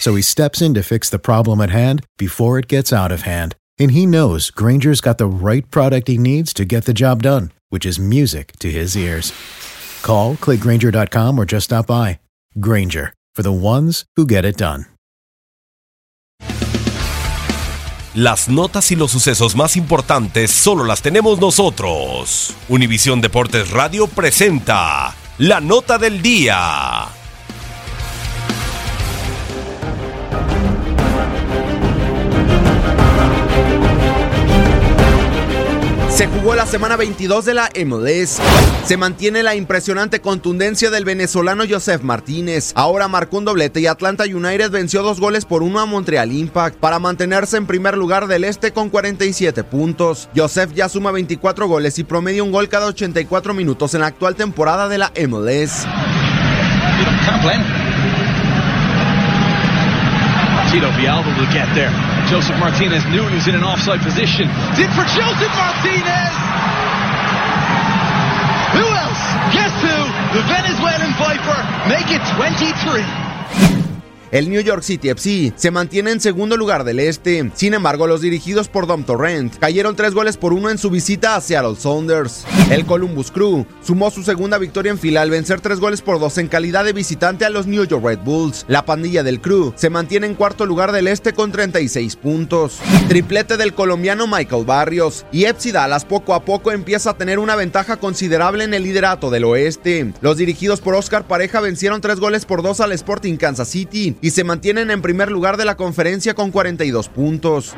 So he steps in to fix the problem at hand before it gets out of hand. And he knows Granger's got the right product he needs to get the job done, which is music to his ears. Call, clickgranger.com, or just stop by. Granger, for the ones who get it done. Las notas y los sucesos más importantes solo las tenemos nosotros. Univisión Deportes Radio presenta la nota del día. Se jugó la semana 22 de la MLS. Se mantiene la impresionante contundencia del venezolano Joseph Martínez. Ahora marcó un doblete y Atlanta United venció dos goles por uno a Montreal Impact para mantenerse en primer lugar del este con 47 puntos. Joseph ya suma 24 goles y promedia un gol cada 84 minutos en la actual temporada de la MLS. Tito Villalba will get there. Joseph Martinez knew he was in an offside position. It's in for Joseph Martinez! Who else? Guess who? The Venezuelan Viper make it 23. El New York City FC se mantiene en segundo lugar del este. Sin embargo, los dirigidos por Dom Torrent cayeron tres goles por uno en su visita a Seattle Sounders. El Columbus Crew sumó su segunda victoria en fila al vencer tres goles por dos en calidad de visitante a los New York Red Bulls. La pandilla del Crew se mantiene en cuarto lugar del este con 36 puntos. Triplete del colombiano Michael Barrios y FC Dallas poco a poco empieza a tener una ventaja considerable en el liderato del oeste. Los dirigidos por Oscar Pareja vencieron tres goles por dos al Sporting Kansas City y se mantienen en primer lugar de la conferencia con 42 puntos.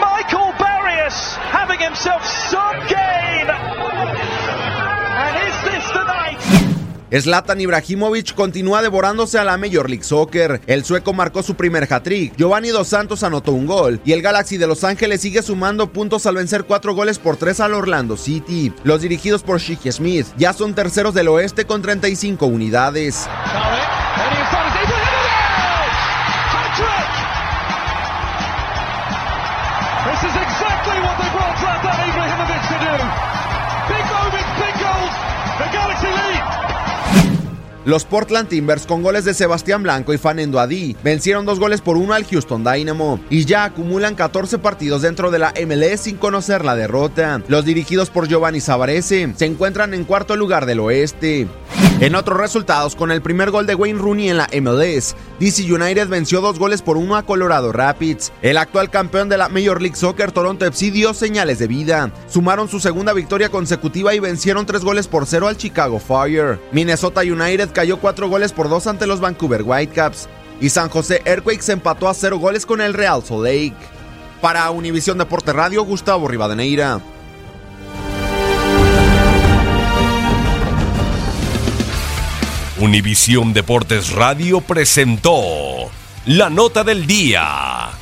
Michael Barrios having himself some gain. Zlatan Ibrahimovic continúa devorándose a la Major League Soccer. El sueco marcó su primer hat-trick. Giovanni Dos Santos anotó un gol. Y el Galaxy de Los Ángeles sigue sumando puntos al vencer cuatro goles por tres al Orlando City. Los dirigidos por Shiki Smith ya son terceros del oeste con 35 unidades. Big big Galaxy. Los Portland Timbers con goles de Sebastián Blanco y Fanendo Adi vencieron dos goles por uno al Houston Dynamo y ya acumulan 14 partidos dentro de la MLS sin conocer la derrota. Los dirigidos por Giovanni Savarese se encuentran en cuarto lugar del oeste. En otros resultados, con el primer gol de Wayne Rooney en la MLS, DC United venció dos goles por uno a Colorado Rapids. El actual campeón de la Major League Soccer, Toronto FC, dio señales de vida. Sumaron su segunda victoria consecutiva y vencieron tres goles por cero al Chicago Fire. Minnesota United cayó cuatro goles por dos ante los Vancouver Whitecaps. Y San José Earthquakes empató a cero goles con el Real Salt Lake. Para Univisión Deporte Radio, Gustavo Rivadeneira. Univisión Deportes Radio presentó la nota del día.